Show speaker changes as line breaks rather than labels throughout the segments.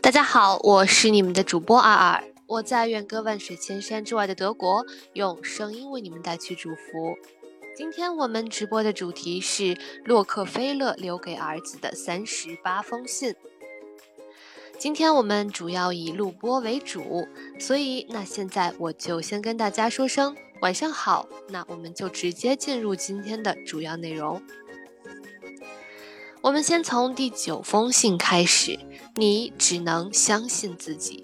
大家好，我是你们的主播阿尔，我在远隔万水千山之外的德国，用声音为你们带去祝福。今天我们直播的主题是洛克菲勒留给儿子的三十八封信。今天我们主要以录播为主，所以那现在我就先跟大家说声晚上好，那我们就直接进入今天的主要内容。我们先从第九封信开始。你只能相信自己。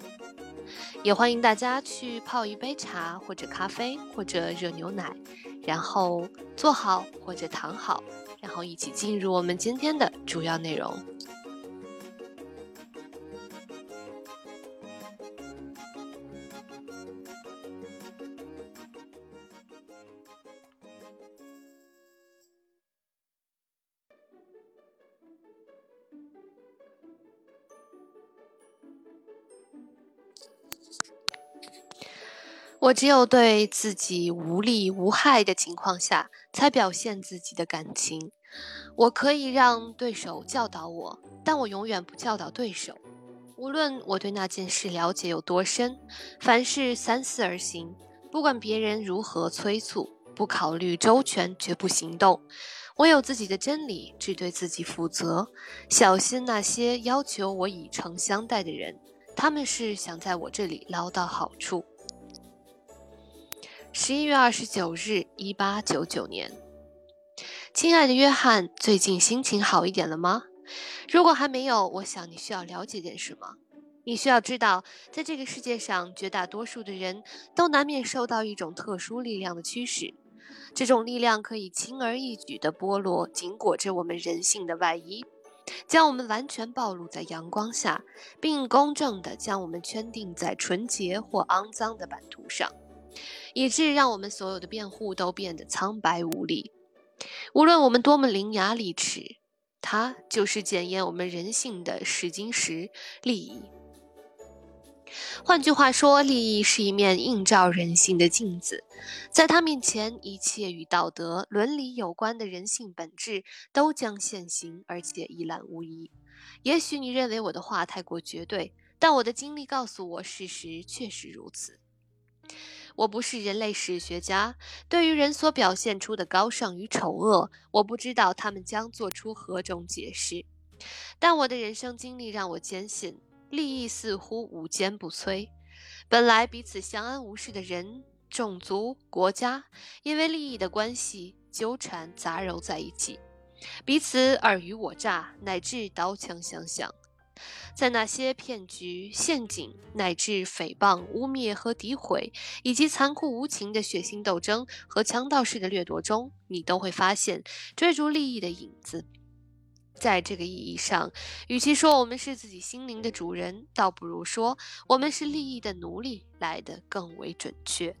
也欢迎大家去泡一杯茶，或者咖啡，或者热牛奶，然后坐好或者躺好，然后一起进入我们今天的主要内容。我只有对自己无利无害的情况下，才表现自己的感情。我可以让对手教导我，但我永远不教导对手。无论我对那件事了解有多深，凡事三思而行。不管别人如何催促，不考虑周全，绝不行动。我有自己的真理，只对自己负责。小心那些要求我以诚相待的人，他们是想在我这里捞到好处。十一月二十九日，一八九九年。亲爱的约翰，最近心情好一点了吗？如果还没有，我想你需要了解点什么。你需要知道，在这个世界上，绝大多数的人都难免受到一种特殊力量的驱使。这种力量可以轻而易举地剥落紧裹着我们人性的外衣，将我们完全暴露在阳光下，并公正地将我们圈定在纯洁或肮脏的版图上。以致让我们所有的辩护都变得苍白无力。无论我们多么伶牙俐齿，它就是检验我们人性的试金石——利益。换句话说，利益是一面映照人性的镜子，在它面前，一切与道德、伦理有关的人性本质都将现形，而且一览无遗。也许你认为我的话太过绝对，但我的经历告诉我，事实确实如此。我不是人类史学家，对于人所表现出的高尚与丑恶，我不知道他们将做出何种解释。但我的人生经历让我坚信，利益似乎无坚不摧。本来彼此相安无事的人、种族、国家，因为利益的关系纠缠杂糅在一起，彼此尔虞我诈，乃至刀枪相向。在那些骗局、陷阱，乃至诽谤、污蔑和诋毁，以及残酷无情的血腥斗争和强盗式的掠夺中，你都会发现追逐利益的影子。在这个意义上，与其说我们是自己心灵的主人，倒不如说我们是利益的奴隶来得更为准确。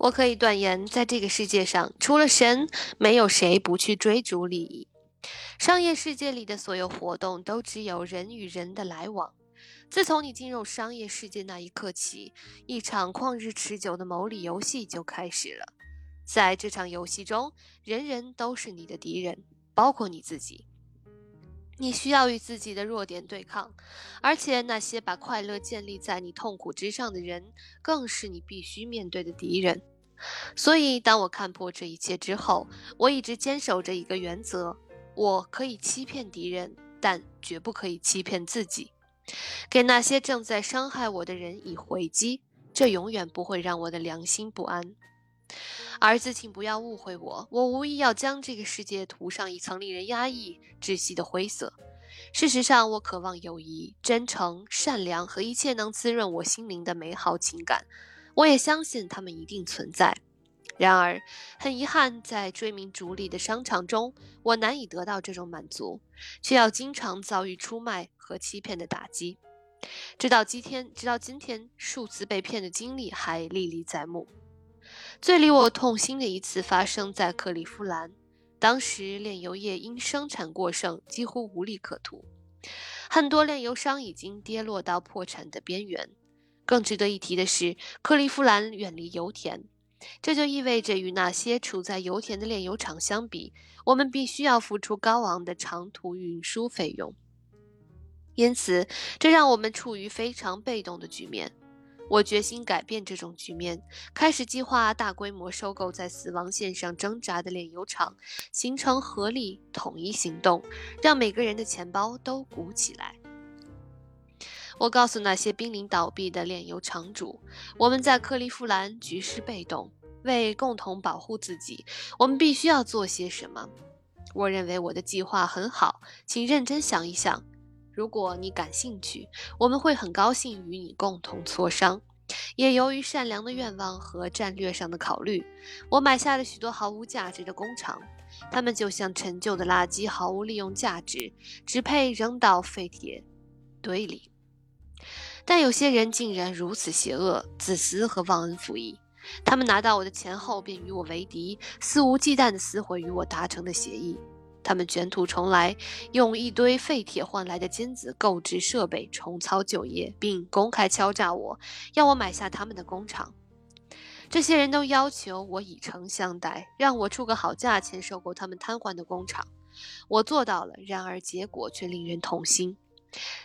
我可以断言，在这个世界上，除了神，没有谁不去追逐利益。商业世界里的所有活动都只有人与人的来往。自从你进入商业世界那一刻起，一场旷日持久的谋利游戏就开始了。在这场游戏中，人人都是你的敌人，包括你自己。你需要与自己的弱点对抗，而且那些把快乐建立在你痛苦之上的人，更是你必须面对的敌人。所以，当我看破这一切之后，我一直坚守着一个原则：我可以欺骗敌人，但绝不可以欺骗自己。给那些正在伤害我的人以回击，这永远不会让我的良心不安。儿子，请不要误会我，我无意要将这个世界涂上一层令人压抑、窒息的灰色。事实上，我渴望友谊、真诚、善良和一切能滋润我心灵的美好情感。我也相信它们一定存在。然而，很遗憾，在追名逐利的商场中，我难以得到这种满足，却要经常遭遇出卖和欺骗的打击。直到今天，直到今天，数次被骗的经历还历历在目。最令我痛心的一次发生在克利夫兰，当时炼油业因生产过剩，几乎无利可图，很多炼油商已经跌落到破产的边缘。更值得一提的是，克利夫兰远离油田，这就意味着与那些处在油田的炼油厂相比，我们必须要付出高昂的长途运输费用。因此，这让我们处于非常被动的局面。我决心改变这种局面，开始计划大规模收购在死亡线上挣扎的炼油厂，形成合力统一行动，让每个人的钱包都鼓起来。我告诉那些濒临倒闭的炼油厂主，我们在克利夫兰局势被动，为共同保护自己，我们必须要做些什么。我认为我的计划很好，请认真想一想。如果你感兴趣，我们会很高兴与你共同磋商。也由于善良的愿望和战略上的考虑，我买下了许多毫无价值的工厂，它们就像陈旧的垃圾，毫无利用价值，只配扔到废铁堆里。但有些人竟然如此邪恶、自私和忘恩负义，他们拿到我的钱后便与我为敌，肆无忌惮地撕毁与我达成的协议。他们卷土重来，用一堆废铁换来的金子购置设备，重操旧业，并公开敲诈我，要我买下他们的工厂。这些人都要求我以诚相待，让我出个好价钱收购他们瘫痪的工厂。我做到了，然而结果却令人痛心。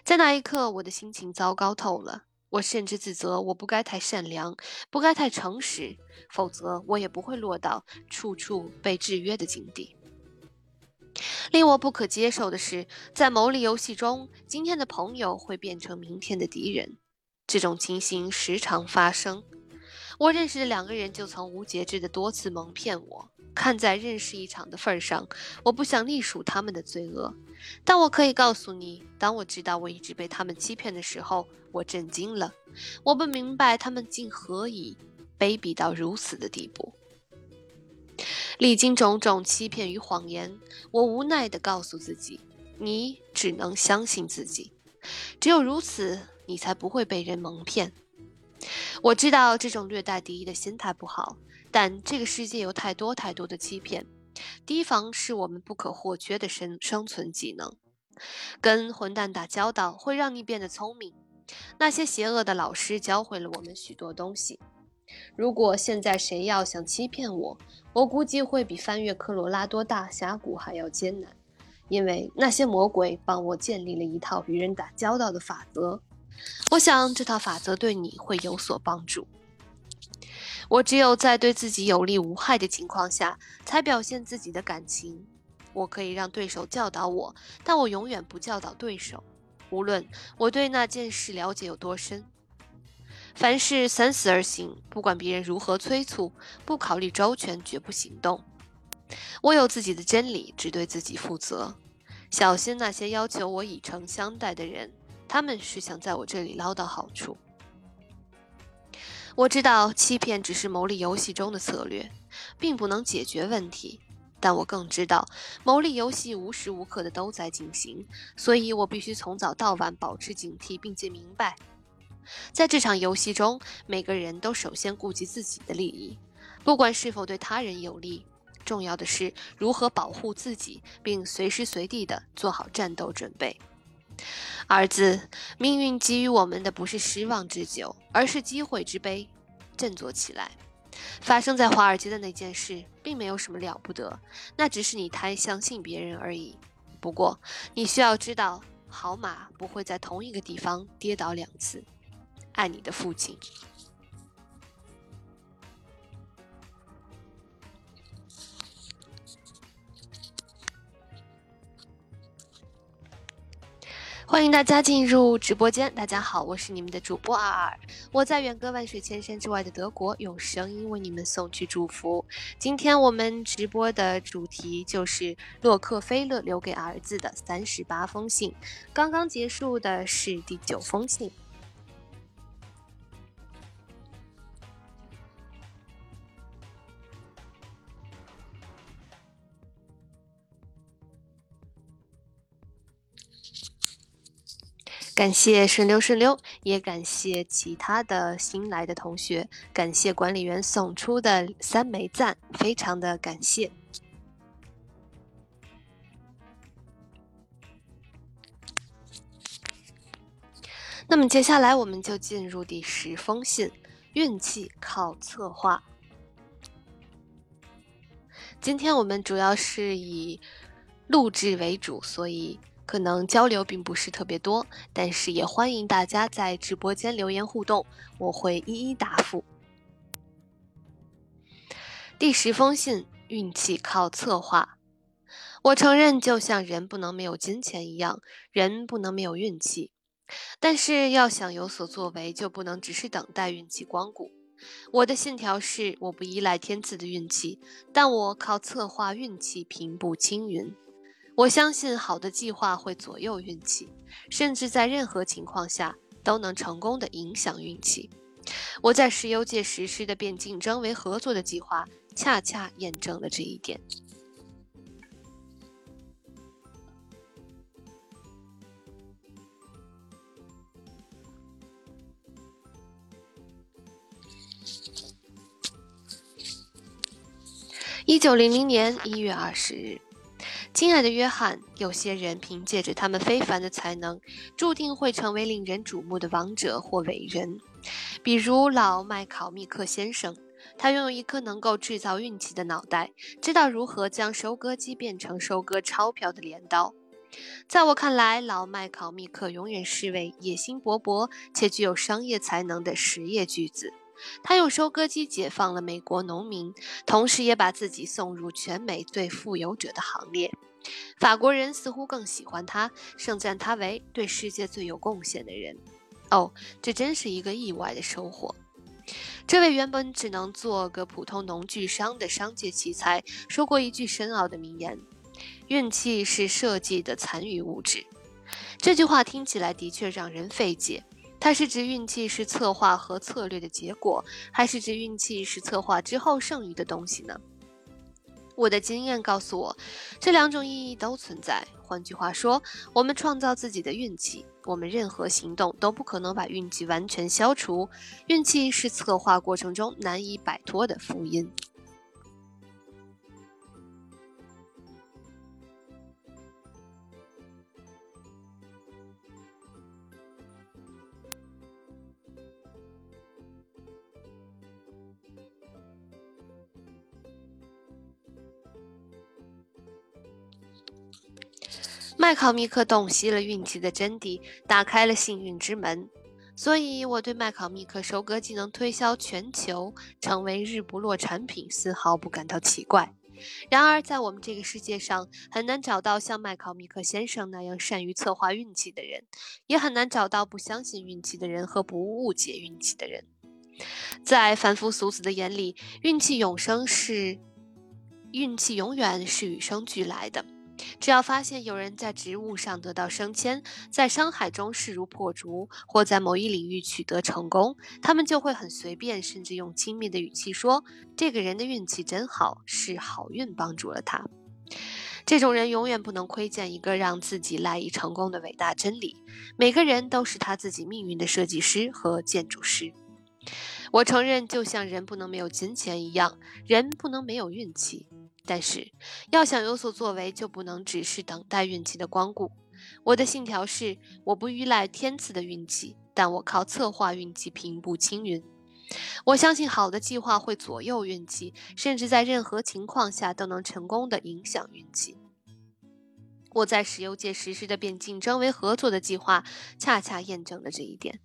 在那一刻，我的心情糟糕透了。我甚至自责，我不该太善良，不该太诚实，否则我也不会落到处处被制约的境地。令我不可接受的是，在牟利游戏中，今天的朋友会变成明天的敌人。这种情形时常发生。我认识的两个人就曾无节制地多次蒙骗我。看在认识一场的份上，我不想隶属他们的罪恶。但我可以告诉你，当我知道我一直被他们欺骗的时候，我震惊了。我不明白他们竟何以卑鄙到如此的地步。历经种种欺骗与谎言，我无奈地告诉自己：“你只能相信自己，只有如此，你才不会被人蒙骗。”我知道这种略带敌意的心态不好，但这个世界有太多太多的欺骗，提防是我们不可或缺的生生存技能。跟混蛋打交道会让你变得聪明。那些邪恶的老师教会了我们许多东西。如果现在谁要想欺骗我，我估计会比翻越科罗拉多大峡谷还要艰难，因为那些魔鬼帮我建立了一套与人打交道的法则。我想这套法则对你会有所帮助。我只有在对自己有利无害的情况下，才表现自己的感情。我可以让对手教导我，但我永远不教导对手，无论我对那件事了解有多深。凡事三思而行，不管别人如何催促，不考虑周全，绝不行动。我有自己的真理，只对自己负责。小心那些要求我以诚相待的人，他们是想在我这里捞到好处。我知道欺骗只是牟利游戏中的策略，并不能解决问题。但我更知道，牟利游戏无时无刻的都在进行，所以我必须从早到晚保持警惕，并且明白。在这场游戏中，每个人都首先顾及自己的利益，不管是否对他人有利。重要的是如何保护自己，并随时随地的做好战斗准备。儿子，命运给予我们的不是失望之酒，而是机会之杯。振作起来！发生在华尔街的那件事，并没有什么了不得，那只是你太相信别人而已。不过，你需要知道，好马不会在同一个地方跌倒两次。爱你的父亲。欢迎大家进入直播间。大家好，我是你们的主播二二，我在远隔万水千山之外的德国，用声音为你们送去祝福。今天我们直播的主题就是洛克菲勒留给儿子的三十八封信，刚刚结束的是第九封信。感谢顺溜顺溜也感谢其他的新来的同学感谢管理员送出的三枚赞非常的感谢。那么接下来我们就进入第十封信运气靠策划。今天我们主要是以录制为主所以可能交流并不是特别多，但是也欢迎大家在直播间留言互动，我会一一答复。第十封信，运气靠策划。我承认，就像人不能没有金钱一样，人不能没有运气。但是要想有所作为，就不能只是等待运气光顾。我的信条是：我不依赖天赐的运气，但我靠策划运气平步青云。我相信好的计划会左右运气，甚至在任何情况下都能成功的影响运气。我在石油界实施的变竞争为合作的计划，恰恰验证了这一点。一九零零年一月二十日，亲爱的约翰，有些人凭借着他们非凡的才能，注定会成为令人瞩目的王者或伟人。比如老麦考密克先生，他拥有一颗能够制造运气的脑袋，知道如何将收割机变成收割钞票的镰刀。在我看来，老麦考密克永远是位野心勃勃且具有商业才能的实业巨子。他用收割机解放了美国农民，同时也把自己送入全美最富有者的行列。法国人似乎更喜欢他，盛赞他为对世界最有贡献的人。哦，这真是一个意外的收获。这位原本只能做个普通农具商的商界奇才说过一句深奥的名言：“运气是设计的残余物质。”这句话听起来的确让人费解。它是指运气是策划和策略的结果，还是指运气是策划之后剩余的东西呢？我的经验告诉我，这两种意义都存在。换句话说，我们创造自己的运气，我们任何行动都不可能把运气完全消除。运气是策划过程中难以摆脱的福音。麦考密克洞悉了运气的真谛，打开了幸运之门，所以我对麦考密克收割技能推销全球，成为日不落产品丝毫不感到奇怪。然而，在我们这个世界上，很难找到像麦考密克先生那样善于策划运气的人，也很难找到不相信运气的人和不误解运气的人。在凡夫俗子的眼里，运气永生是运气，永远是与生俱来的。只要发现有人在职务上得到升迁，在商海中势如破竹，或在某一领域取得成功，他们就会很随便，甚至用轻蔑的语气说：“这个人的运气真好，是好运帮助了他。”这种人永远不能窥见一个让自己赖以成功的伟大真理：每个人都是他自己命运的设计师和建筑师。我承认，就像人不能没有金钱一样，人不能没有运气。但是，要想有所作为，就不能只是等待运气的光顾。我的信条是：我不依赖天赐的运气，但我靠策划运气平步青云。我相信好的计划会左右运气，甚至在任何情况下都能成功的影响运气。我在石油界实施的变竞争为合作的计划，恰恰验证了这一点。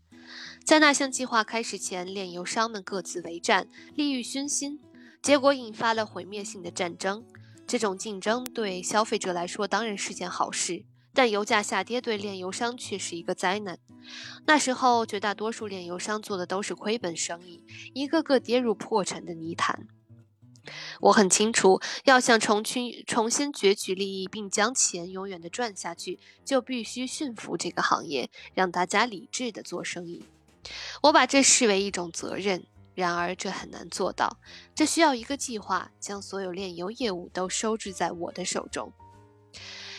在那项计划开始前，炼油商们各自为战，利欲熏心。结果引发了毁灭性的战争。这种竞争对消费者来说当然是件好事，但油价下跌对炼油商却是一个灾难。那时候，绝大多数炼油商做的都是亏本生意，一个个跌入破产的泥潭。我很清楚，要想重新重新攫取利益，并将钱永远的赚下去，就必须驯服这个行业，让大家理智的做生意。我把这视为一种责任。然而，这很难做到。这需要一个计划，将所有炼油业务都收置在我的手中。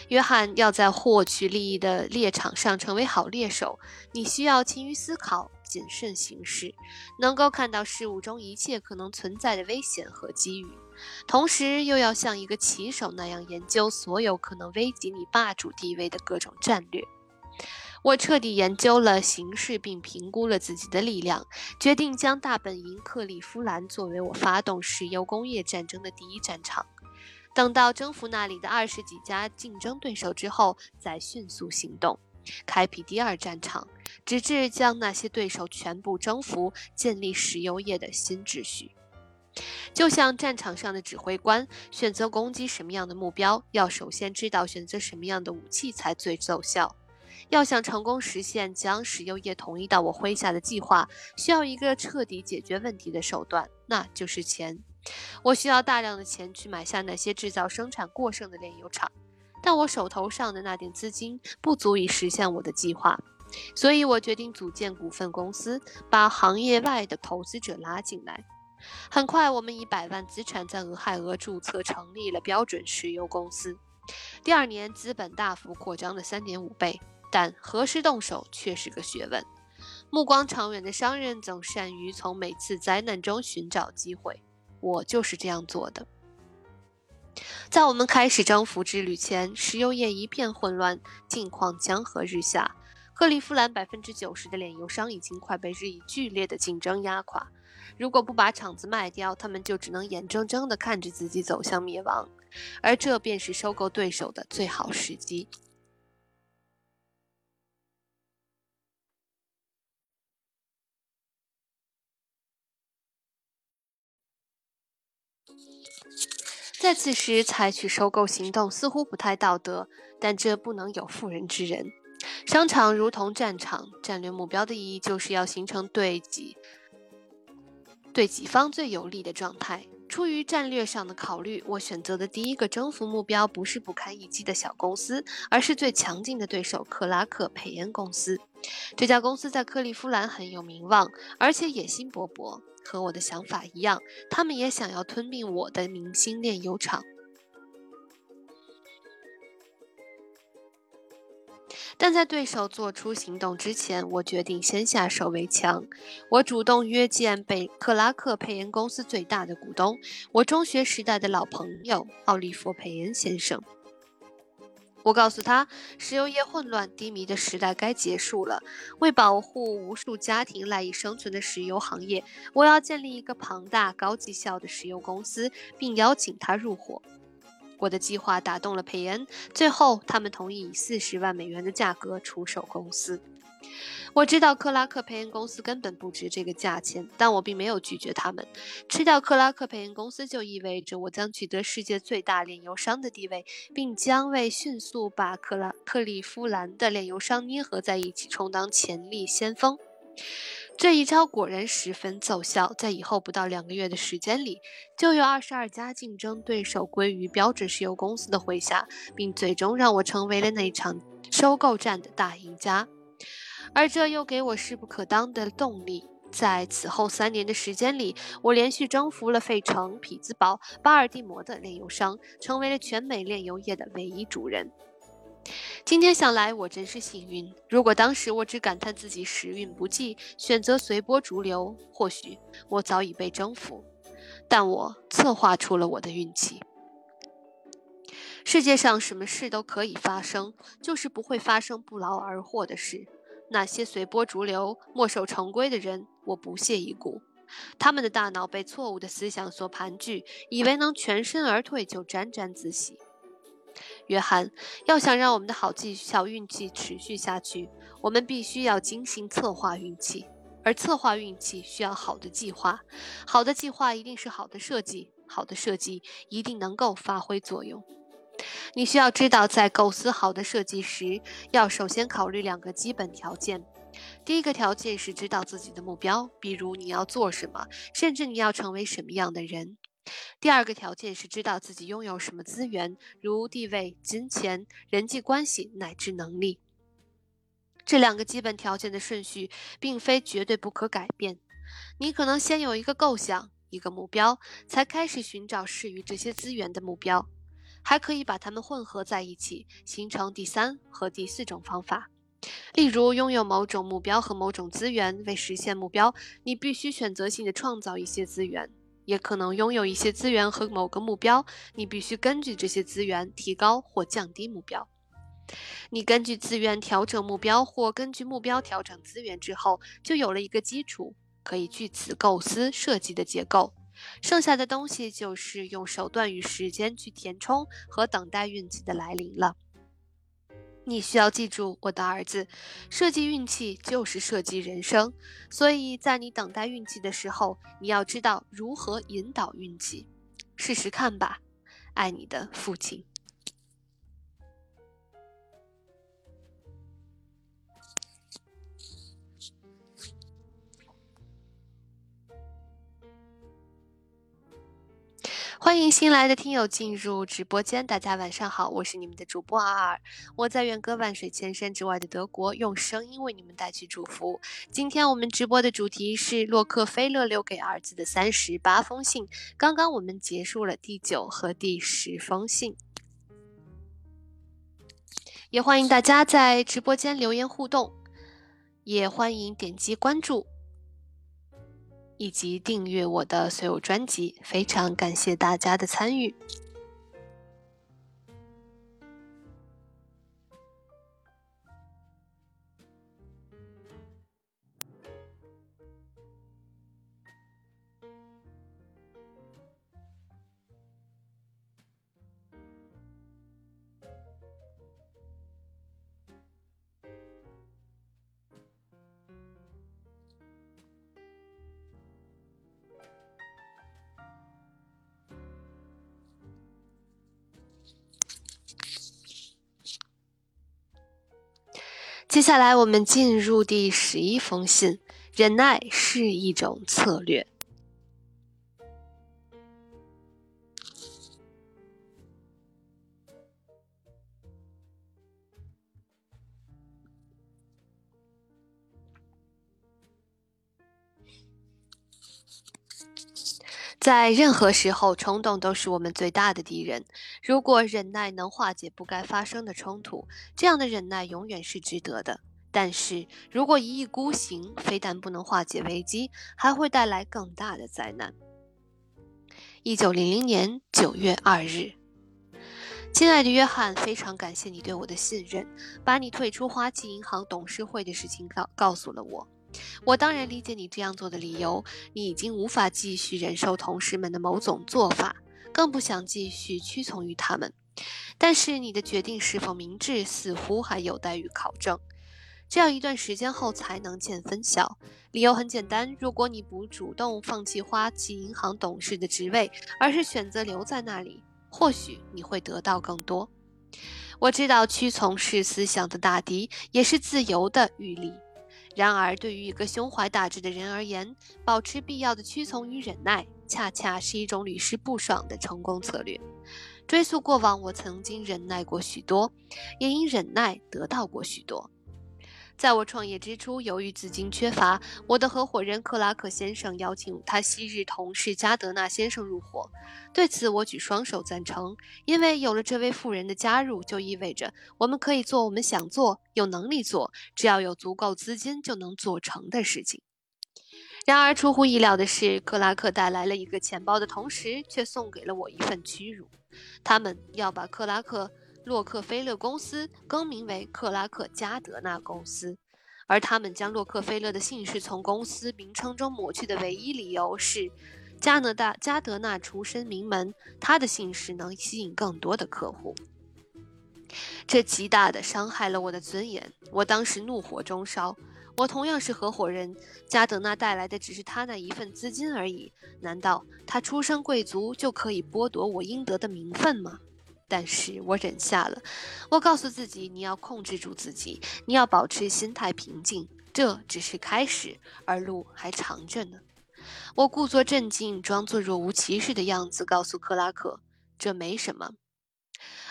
约翰要在获取利益的猎场上成为好猎手，你需要勤于思考、谨慎行事，能够看到事物中一切可能存在的危险和机遇，同时又要像一个棋手那样研究所有可能危及你霸主地位的各种战略。我彻底研究了形势，并评估了自己的力量，决定将大本营克利夫兰作为我发动石油工业战争的第一战场。等到征服那里的二十几家竞争对手之后，再迅速行动，开辟第二战场，直至将那些对手全部征服，建立石油业的新秩序。就像战场上的指挥官选择攻击什么样的目标，要首先知道选择什么样的武器才最奏效。要想成功实现将石油业统一到我麾下的计划，需要一个彻底解决问题的手段，那就是钱。我需要大量的钱去买下那些制造生产过剩的炼油厂，但我手头上的那点资金不足以实现我的计划，所以我决定组建股份公司，把行业外的投资者拉进来。很快，我们以百万资产在俄亥俄注册成立了标准石油公司。第二年，资本大幅扩张了三点五倍。但何时动手却是个学问。目光长远的商人总善于从每次灾难中寻找机会。我就是这样做的。在我们开始征服之旅前，石油业一片混乱，境况江河日下。克利夫兰百分之九十的炼油商已经快被日益剧烈的竞争压垮。如果不把厂子卖掉，他们就只能眼睁睁地看着自己走向灭亡。而这便是收购对手的最好时机。在此时采取收购行动似乎不太道德，但这不能有妇人之仁。商场如同战场，战略目标的意义就是要形成对己对己方最有利的状态。出于战略上的考虑，我选择的第一个征服目标不是不堪一击的小公司，而是最强劲的对手克拉克佩恩公司。这家公司在克利夫兰很有名望，而且野心勃勃。和我的想法一样，他们也想要吞并我的明星炼油厂。但在对手做出行动之前，我决定先下手为强。我主动约见被克拉克佩恩公司最大的股东，我中学时代的老朋友奥利弗佩恩先生。我告诉他，石油业混乱低迷的时代该结束了。为保护无数家庭赖以生存的石油行业，我要建立一个庞大、高绩效的石油公司，并邀请他入伙。我的计划打动了佩恩，最后他们同意以四十万美元的价格出售公司。我知道克拉克佩恩公司根本不值这个价钱，但我并没有拒绝他们。吃掉克拉克佩恩公司就意味着我将取得世界最大炼油商的地位，并将为迅速把克拉克利夫兰的炼油商捏合在一起充当潜力先锋。这一招果然十分奏效，在以后不到两个月的时间里，就有二十二家竞争对手归于标准石油公司的麾下，并最终让我成为了那场收购战的大赢家。而这又给我势不可当的动力。在此后三年的时间里，我连续征服了费城、匹兹堡、巴尔的摩的炼油商，成为了全美炼油业的唯一主人。今天想来，我真是幸运。如果当时我只感叹自己时运不济，选择随波逐流，或许我早已被征服。但我策划出了我的运气。世界上什么事都可以发生，就是不会发生不劳而获的事。那些随波逐流、墨守成规的人，我不屑一顾。他们的大脑被错误的思想所盘踞，以为能全身而退就沾沾自喜。约翰，要想让我们的好绩效运气持续下去，我们必须要精心策划运气，而策划运气需要好的计划。好的计划一定是好的设计，好的设计一定能够发挥作用。你需要知道，在构思好的设计时，要首先考虑两个基本条件。第一个条件是知道自己的目标，比如你要做什么，甚至你要成为什么样的人。第二个条件是知道自己拥有什么资源，如地位、金钱、人际关系乃至能力。这两个基本条件的顺序并非绝对不可改变。你可能先有一个构想、一个目标，才开始寻找适于这些资源的目标。还可以把它们混合在一起，形成第三和第四种方法。例如，拥有某种目标和某种资源，为实现目标，你必须选择性的创造一些资源；也可能拥有一些资源和某个目标，你必须根据这些资源提高或降低目标。你根据资源调整目标，或根据目标调整资源之后，就有了一个基础，可以据此构思设计的结构。剩下的东西就是用手段与时间去填充和等待运气的来临了。你需要记住，我的儿子，设计运气就是设计人生。所以在你等待运气的时候，你要知道如何引导运气。试试看吧，爱你的父亲。欢迎新来的听友进入直播间，大家晚上好，我是你们的主播阿尔，我在远隔万水千山之外的德国，用声音为你们带去祝福。今天我们直播的主题是洛克菲勒留给儿子的三十八封信，刚刚我们结束了第九和第十封信，也欢迎大家在直播间留言互动，也欢迎点击关注。以及订阅我的所有专辑，非常感谢大家的参与。接下来，我们进入第十一封信。忍耐是一种策略。在任何时候，冲动都是我们最大的敌人。如果忍耐能化解不该发生的冲突，这样的忍耐永远是值得的。但是如果一意孤行，非但不能化解危机，还会带来更大的灾难。一九零零年九月二日，亲爱的约翰，非常感谢你对我的信任，把你退出花旗银行董事会的事情告告诉了我。我当然理解你这样做的理由，你已经无法继续忍受同事们的某种做法，更不想继续屈从于他们。但是你的决定是否明智，似乎还有待于考证。这样一段时间后才能见分晓。理由很简单：如果你不主动放弃花旗银行董事的职位，而是选择留在那里，或许你会得到更多。我知道屈从是思想的大敌，也是自由的欲力。然而，对于一个胸怀大志的人而言，保持必要的屈从与忍耐，恰恰是一种屡试不爽的成功策略。追溯过往，我曾经忍耐过许多，也因忍耐得到过许多。在我创业之初，由于资金缺乏，我的合伙人克拉克先生邀请他昔日同事加德纳先生入伙。对此，我举双手赞成，因为有了这位富人的加入，就意味着我们可以做我们想做、有能力做、只要有足够资金就能做成的事情。然而，出乎意料的是，克拉克带来了一个钱包的同时，却送给了我一份屈辱。他们要把克拉克。洛克菲勒公司更名为克拉克加德纳公司，而他们将洛克菲勒的姓氏从公司名称中抹去的唯一理由是，加拿大加德纳出身名门，他的姓氏能吸引更多的客户。这极大地伤害了我的尊严，我当时怒火中烧。我同样是合伙人，加德纳带来的只是他那一份资金而已，难道他出身贵族就可以剥夺我应得的名分吗？但是我忍下了，我告诉自己，你要控制住自己，你要保持心态平静，这只是开始，而路还长着呢。我故作镇静，装作若无其事的样子，告诉克拉克，这没什么。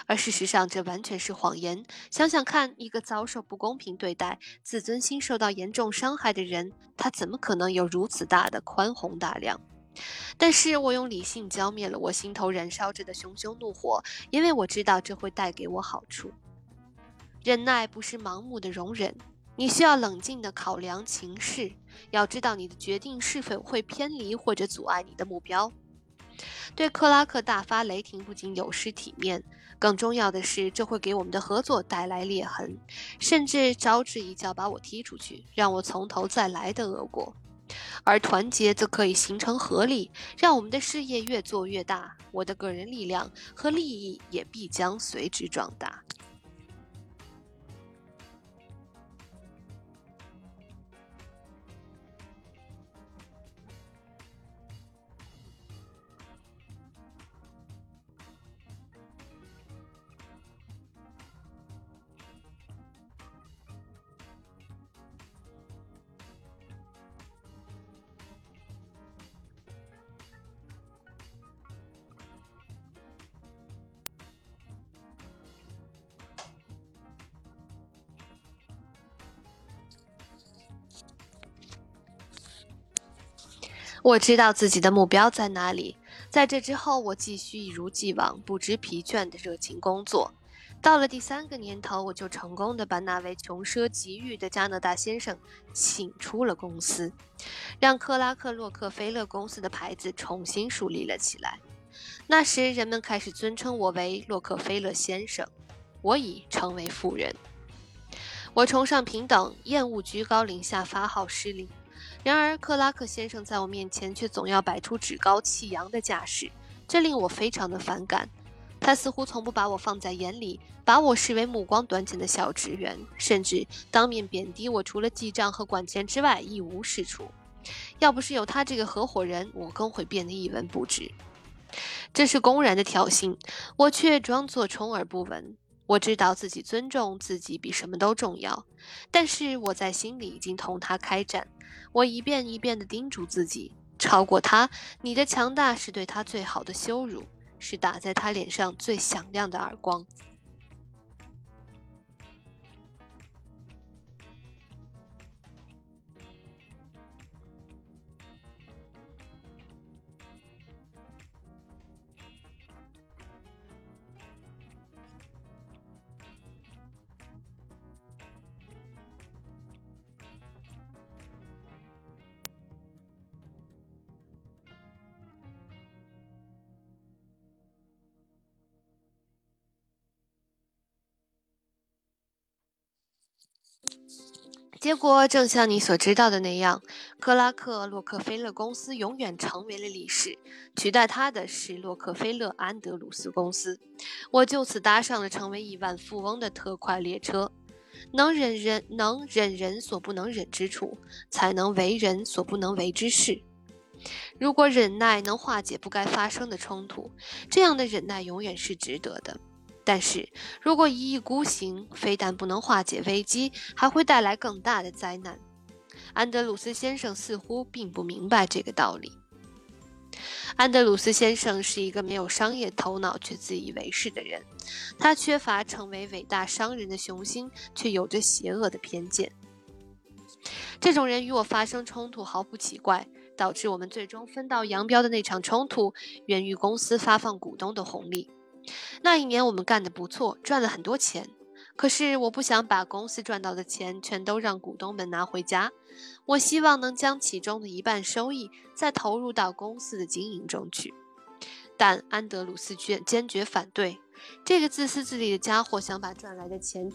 而事实上，这完全是谎言。想想看，一个遭受不公平对待、自尊心受到严重伤害的人，他怎么可能有如此大的宽宏大量？但是我用理性浇灭了我心头燃烧着的熊熊怒火，因为我知道这会带给我好处。忍耐不是盲目的容忍，你需要冷静地考量情势，要知道你的决定是否会偏离或者阻碍你的目标。对克拉克大发雷霆不仅有失体面，更重要的是，这会给我们的合作带来裂痕，甚至招致一脚把我踢出去，让我从头再来的恶果。而团结则可以形成合力，让我们的事业越做越大，我的个人力量和利益也必将随之壮大。我知道自己的目标在哪里，在这之后，我继续一如既往不知疲倦的热情工作。到了第三个年头，我就成功的把那位穷奢极欲的加拿大先生请出了公司，让克拉克洛克菲勒公司的牌子重新树立了起来。那时，人们开始尊称我为洛克菲勒先生，我已成为富人。我崇尚平等，厌恶居高临下、发号施令。然而，克拉克先生在我面前却总要摆出趾高气扬的架势，这令我非常的反感。他似乎从不把我放在眼里，把我视为目光短浅的小职员，甚至当面贬低我，除了记账和管钱之外一无是处。要不是有他这个合伙人，我更会变得一文不值。这是公然的挑衅，我却装作充耳不闻。我知道自己尊重自己比什么都重要，但是我在心里已经同他开战。我一遍一遍地叮嘱自己：超过他，你的强大是对他最好的羞辱，是打在他脸上最响亮的耳光。结果正像你所知道的那样，克拉克洛克菲勒公司永远成为了历史，取代他的是洛克菲勒安德鲁斯公司。我就此搭上了成为亿万富翁的特快列车。能忍人能忍人所不能忍之处，才能为人所不能为之事。如果忍耐能化解不该发生的冲突，这样的忍耐永远是值得的。但是如果一意孤行，非但不能化解危机，还会带来更大的灾难。安德鲁斯先生似乎并不明白这个道理。安德鲁斯先生是一个没有商业头脑却自以为是的人，他缺乏成为伟大商人的雄心，却有着邪恶的偏见。这种人与我发生冲突毫不奇怪，导致我们最终分道扬镳的那场冲突，源于公司发放股东的红利。那一年我们干得不错，赚了很多钱。可是我不想把公司赚到的钱全都让股东们拿回家，我希望能将其中的一半收益再投入到公司的经营中去。但安德鲁斯坚坚决反对。这个自私自利的家伙想把赚来的钱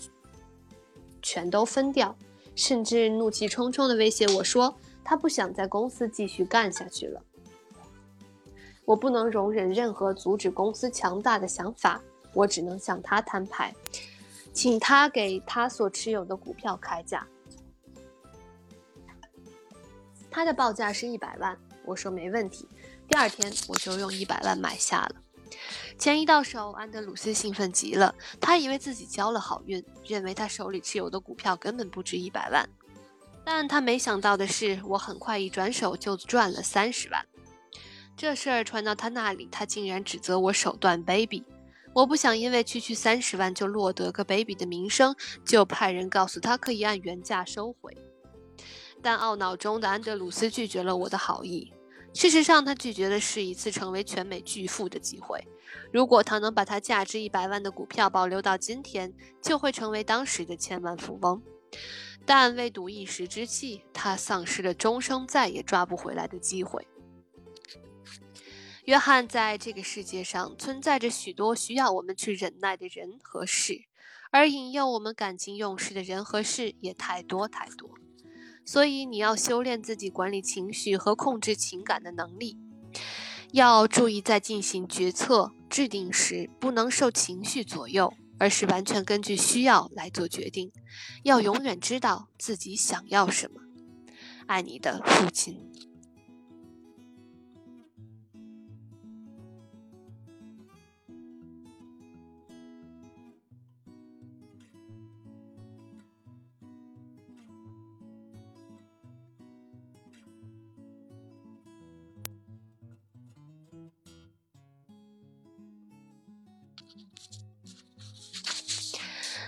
全都分掉，甚至怒气冲冲地威胁我说，他不想在公司继续干下去了。我不能容忍任何阻止公司强大的想法，我只能向他摊牌，请他给他所持有的股票开价。他的报价是一百万，我说没问题。第二天我就用一百万买下了。钱一到手，安德鲁斯兴奋极了，他以为自己交了好运，认为他手里持有的股票根本不值一百万。但他没想到的是，我很快一转手就赚了三十万。这事儿传到他那里，他竟然指责我手段卑鄙。我不想因为区区三十万就落得个卑鄙的名声，就派人告诉他可以按原价收回。但懊恼中的安德鲁斯拒绝了我的好意。事实上，他拒绝的是一次成为全美巨富的机会。如果他能把他价值一百万的股票保留到今天，就会成为当时的千万富翁。但为赌一时之气，他丧失了终生再也抓不回来的机会。约翰在这个世界上存在着许多需要我们去忍耐的人和事，而引诱我们感情用事的人和事也太多太多。所以你要修炼自己管理情绪和控制情感的能力，要注意在进行决策制定时不能受情绪左右，而是完全根据需要来做决定。要永远知道自己想要什么。爱你的父亲。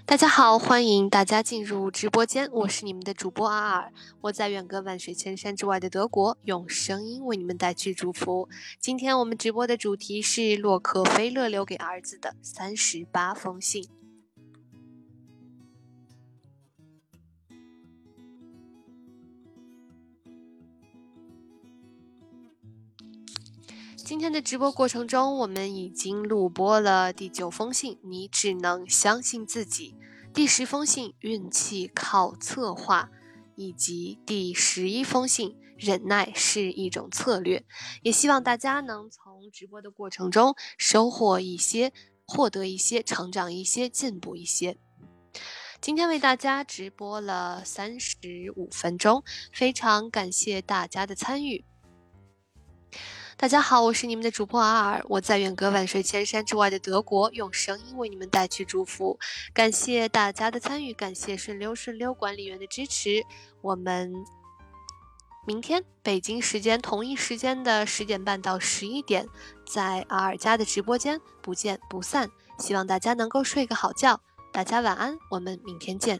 大家好，欢迎大家进入直播间，我是你们的主播阿尔，我在远隔万水千山之外的德国，用声音为你们带去祝福。今天我们直播的主题是洛克菲勒留给儿子的三十八封信。今天的直播过程中，我们已经录播了第九封信，你只能相信自己；第十封信，运气靠策划；以及第十一封信，忍耐是一种策略。也希望大家能从直播的过程中收获一些、获得一些、成长一些、进步一些。今天为大家直播了三十五分钟，非常感谢大家的参与。大家好，我是你们的主播阿尔，我在远隔万水千山之外的德国，用声音为你们带去祝福。感谢大家的参与，感谢顺溜顺溜管理员的支持。我们明天北京时间同一时间的十点半到十一点，在阿尔家的直播间不见不散。希望大家能够睡个好觉，大家晚安，我们明天见。